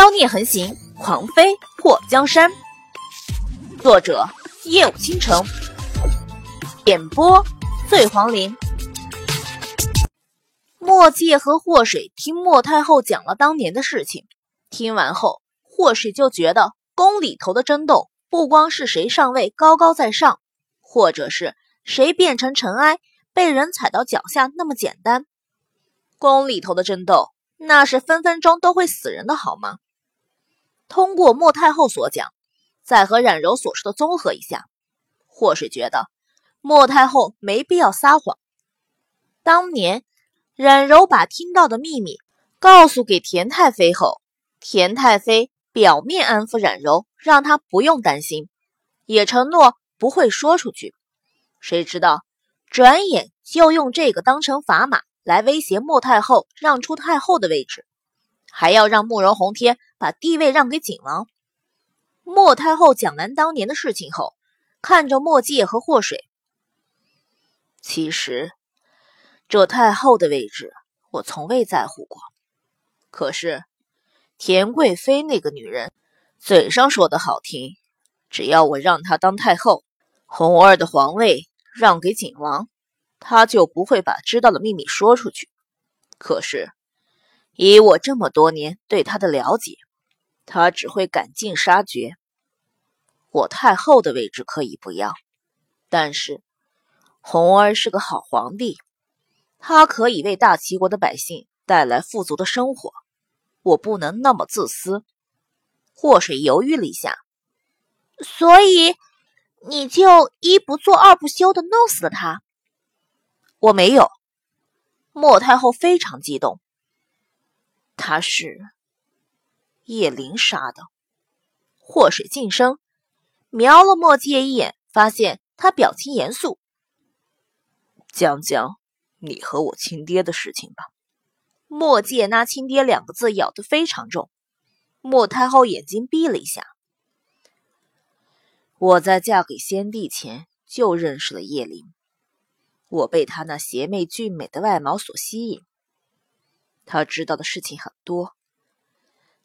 妖孽横行，狂妃破江山。作者：夜舞倾城，演播：醉黄林。莫界和祸水听莫太后讲了当年的事情，听完后，祸水就觉得宫里头的争斗不光是谁上位高高在上，或者是谁变成尘埃被人踩到脚下那么简单。宫里头的争斗。那是分分钟都会死人的好吗？通过莫太后所讲，再和冉柔所说的综合一下，或是觉得莫太后没必要撒谎。当年冉柔把听到的秘密告诉给田太妃后，田太妃表面安抚冉柔，让她不用担心，也承诺不会说出去。谁知道转眼就用这个当成砝码。来威胁莫太后让出太后的位置，还要让慕容宏天把地位让给景王。莫太后讲完当年的事情后，看着莫介和祸水，其实这太后的位置我从未在乎过。可是田贵妃那个女人，嘴上说的好听，只要我让她当太后，红儿的皇位让给景王。她就不会把知道的秘密说出去。可是，以我这么多年对他的了解，他只会赶尽杀绝。我太后的位置可以不要，但是红儿是个好皇帝，他可以为大齐国的百姓带来富足的生活。我不能那么自私。祸水犹豫了一下，所以你就一不做二不休的弄死了他。我没有，莫太后非常激动。他是叶灵杀的。祸水晋升，瞄了莫介一眼，发现他表情严肃。讲讲你和我亲爹的事情吧。莫介那“亲爹”两个字咬得非常重。莫太后眼睛闭了一下。我在嫁给先帝前就认识了叶灵。我被她那邪魅俊美的外貌所吸引，他知道的事情很多，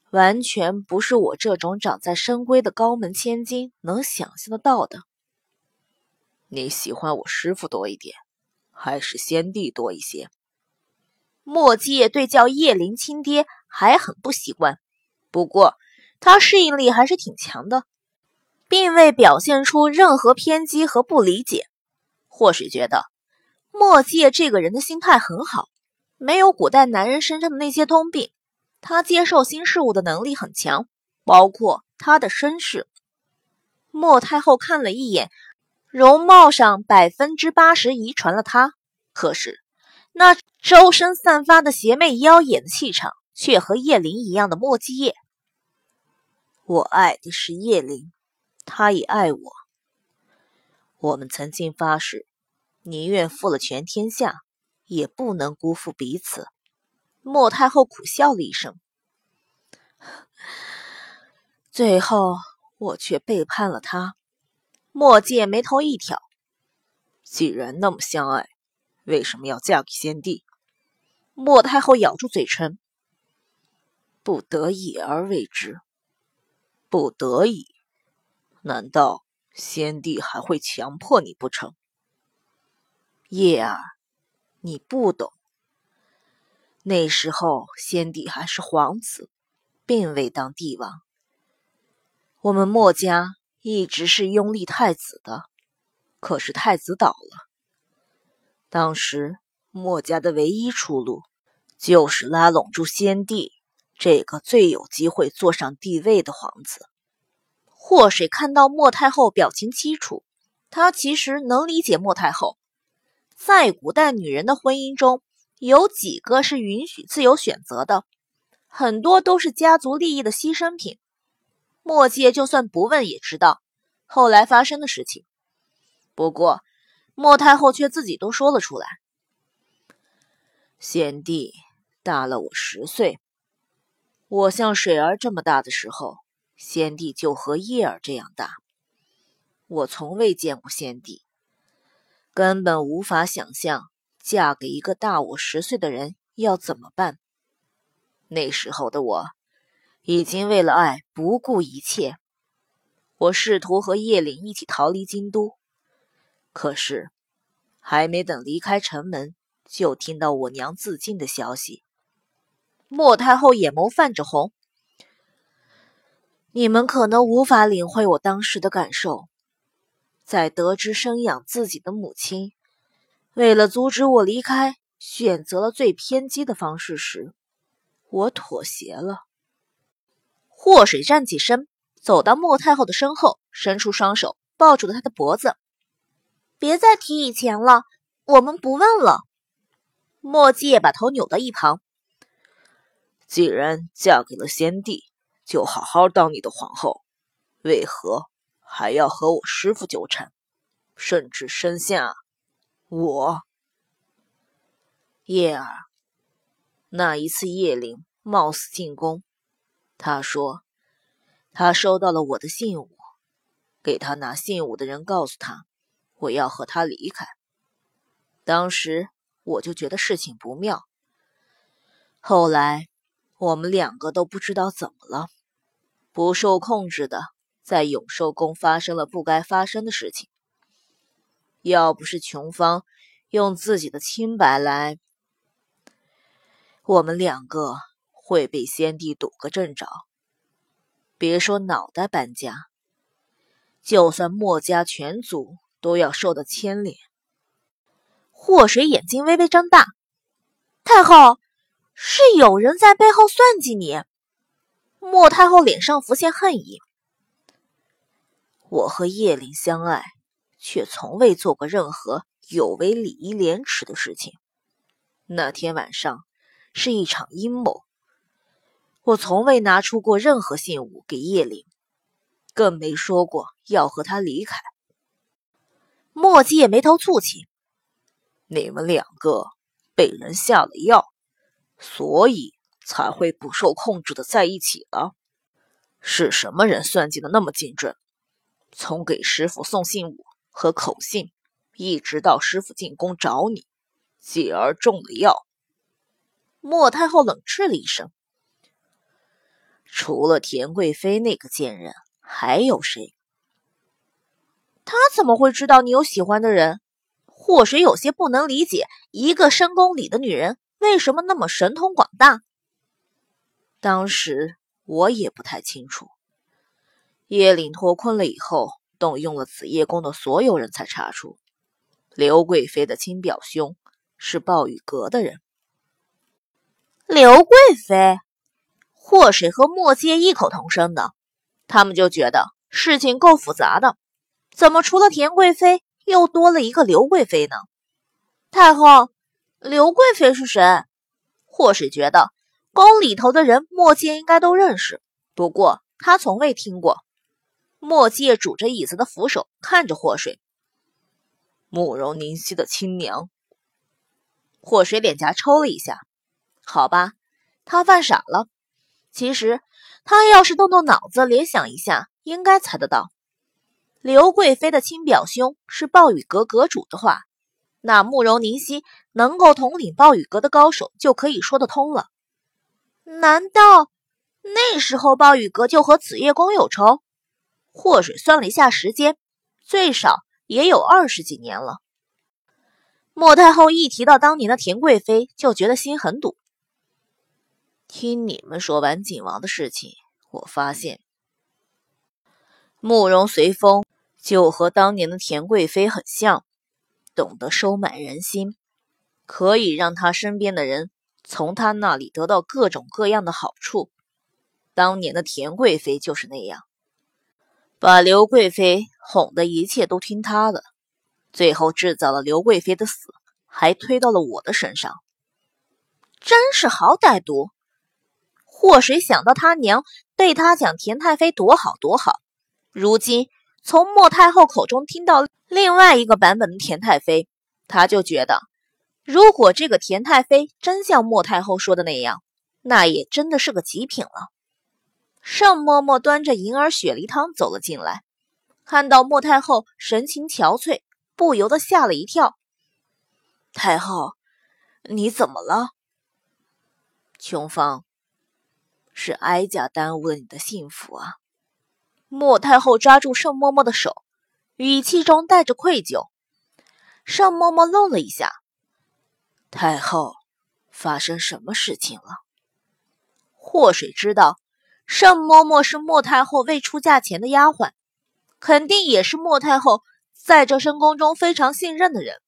完全不是我这种长在深闺的高门千金能想象得到的。你喜欢我师傅多一点，还是先帝多一些？莫介对叫叶灵亲爹还很不习惯，不过他适应力还是挺强的，并未表现出任何偏激和不理解，或许觉得。莫介这个人的心态很好，没有古代男人身上的那些通病。他接受新事物的能力很强，包括他的身世。莫太后看了一眼，容貌上百分之八十遗传了他，可是那周身散发的邪魅妖冶的气场，却和叶灵一样的莫继业。我爱的是叶灵，他也爱我。我们曾经发誓。宁愿负了全天下，也不能辜负彼此。莫太后苦笑了一声，最后我却背叛了他。莫介眉头一挑，既然那么相爱，为什么要嫁给先帝？莫太后咬住嘴唇，不得已而为之。不得已？难道先帝还会强迫你不成？叶儿，你不懂。那时候先帝还是皇子，并未当帝王。我们墨家一直是拥立太子的，可是太子倒了。当时墨家的唯一出路，就是拉拢住先帝这个最有机会坐上帝位的皇子。祸水看到莫太后表情凄楚，他其实能理解莫太后。在古代，女人的婚姻中有几个是允许自由选择的？很多都是家族利益的牺牲品。莫介就算不问也知道后来发生的事情。不过，莫太后却自己都说了出来：“先帝大了我十岁，我像水儿这么大的时候，先帝就和叶儿这样大。我从未见过先帝。”根本无法想象嫁给一个大我十岁的人要怎么办。那时候的我，已经为了爱不顾一切。我试图和叶岭一起逃离京都，可是还没等离开城门，就听到我娘自尽的消息。莫太后眼眸泛着红，你们可能无法领会我当时的感受。在得知生养自己的母亲为了阻止我离开，选择了最偏激的方式时，我妥协了。祸水站起身，走到莫太后的身后，伸出双手抱住了她的脖子。别再提以前了，我们不问了。莫介把头扭到一旁。既然嫁给了先帝，就好好当你的皇后，为何还要和我师父纠缠，甚至生下我？叶儿，那一次叶灵冒死进宫，他说他收到了我的信物，给他拿信物的人告诉他我要和他离开。当时我就觉得事情不妙，后来。我们两个都不知道怎么了，不受控制的在永寿宫发生了不该发生的事情。要不是琼芳用自己的清白来，我们两个会被先帝堵个正着。别说脑袋搬家，就算墨家全族都要受到牵连。祸水眼睛微微张大，太后。是有人在背后算计你。莫太后脸上浮现恨意。我和叶灵相爱，却从未做过任何有违礼仪廉耻的事情。那天晚上是一场阴谋。我从未拿出过任何信物给叶灵，更没说过要和他离开。莫介眉头蹙起：“你们两个被人下了药。”所以才会不受控制的在一起了。是什么人算计的那么精准？从给师傅送信物和口信，一直到师傅进宫找你，继而中了药。莫太后冷嗤了一声：“除了田贵妃那个贱人，还有谁？他怎么会知道你有喜欢的人？”祸水有些不能理解，一个深宫里的女人。为什么那么神通广大？当时我也不太清楚。叶岭脱困了以后，动用了紫夜宫的所有人才查出，刘贵妃的亲表兄是暴雨阁的人。刘贵妃，祸水和墨界异口同声的，他们就觉得事情够复杂的，怎么除了田贵妃，又多了一个刘贵妃呢？太后。刘贵妃是谁？祸水觉得宫里头的人莫介应该都认识，不过他从未听过。莫介拄着椅子的扶手，看着祸水。慕容宁熙的亲娘。祸水脸颊抽了一下。好吧，他犯傻了。其实他要是动动脑子，联想一下，应该猜得到。刘贵妃的亲表兄是暴雨阁阁主的话。那慕容凝曦能够统领暴雨阁的高手，就可以说得通了。难道那时候暴雨阁就和紫夜宫有仇？祸水算了一下时间，最少也有二十几年了。莫太后一提到当年的田贵妃，就觉得心很堵。听你们说完景王的事情，我发现慕容随风就和当年的田贵妃很像。懂得收买人心，可以让他身边的人从他那里得到各种各样的好处。当年的田贵妃就是那样，把刘贵妃哄得一切都听他的，最后制造了刘贵妃的死，还推到了我的身上。真是好歹毒！祸水想到他娘对他讲田太妃多好多好，如今从莫太后口中听到。另外一个版本的田太妃，他就觉得，如果这个田太妃真像莫太后说的那样，那也真的是个极品了。盛嬷嬷端着银耳雪梨汤走了进来，看到莫太后神情憔悴，不由得吓了一跳。太后，你怎么了？琼芳，是哀家耽误了你的幸福啊！莫太后抓住盛嬷嬷的手，语气中带着愧疚。盛嬷嬷愣了一下。太后，发生什么事情了？祸水知道，盛嬷嬷是莫太后未出嫁前的丫鬟，肯定也是莫太后在这深宫中非常信任的人。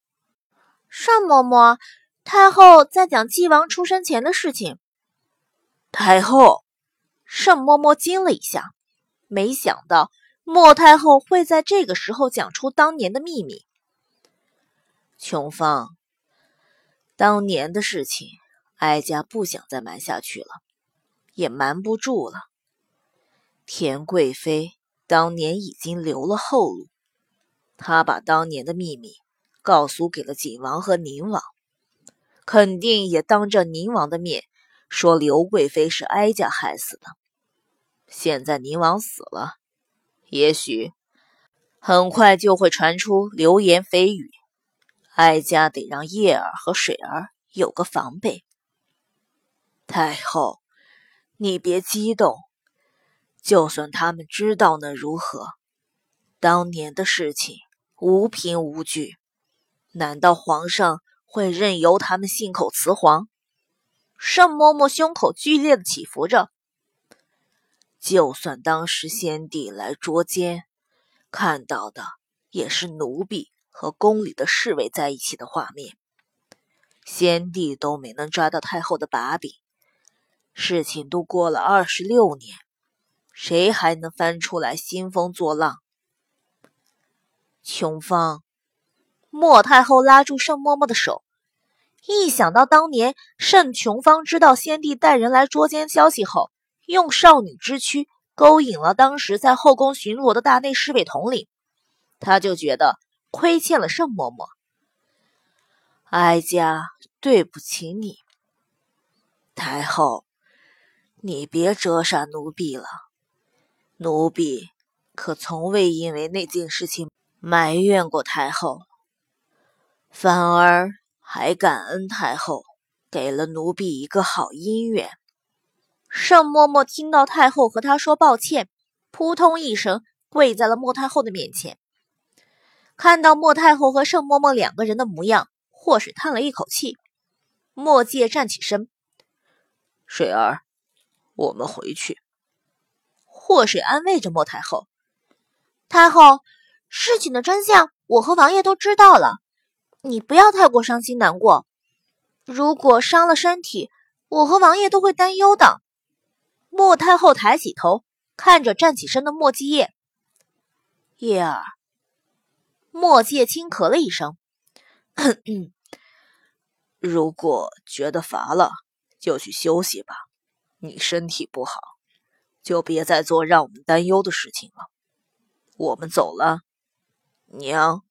盛嬷嬷，太后在讲纪王出生前的事情。太后，盛嬷嬷惊了一下，没想到莫太后会在这个时候讲出当年的秘密。琼芳，当年的事情，哀家不想再瞒下去了，也瞒不住了。田贵妃当年已经留了后路，她把当年的秘密告诉给了景王和宁王，肯定也当着宁王的面。说刘贵妃是哀家害死的，现在宁王死了，也许很快就会传出流言蜚语，哀家得让叶儿和水儿有个防备。太后，你别激动，就算他们知道那如何？当年的事情无凭无据，难道皇上会任由他们信口雌黄？盛嬷嬷胸口剧烈的起伏着。就算当时先帝来捉奸，看到的也是奴婢和宫里的侍卫在一起的画面，先帝都没能抓到太后的把柄。事情都过了二十六年，谁还能翻出来兴风作浪？琼芳，莫太后拉住盛嬷嬷的手。一想到当年盛琼芳知道先帝带人来捉奸消息后，用少女之躯勾引了当时在后宫巡逻的大内侍卫统领，他就觉得亏欠了盛嬷嬷。哀家对不起你，太后，你别折煞奴婢了。奴婢可从未因为那件事情埋怨过太后，反而。还感恩太后给了奴婢一个好姻缘。盛嬷嬷听到太后和她说抱歉，扑通一声跪在了莫太后的面前。看到莫太后和盛嬷嬷两个人的模样，祸水叹了一口气。莫介站起身：“水儿，我们回去。”祸水安慰着莫太后：“太后，事情的真相我和王爷都知道了。”你不要太过伤心难过，如果伤了身体，我和王爷都会担忧的。莫太后抬起头，看着站起身的莫继业。叶儿，莫介轻咳了一声，如果觉得乏了，就去休息吧。你身体不好，就别再做让我们担忧的事情了。我们走了，娘。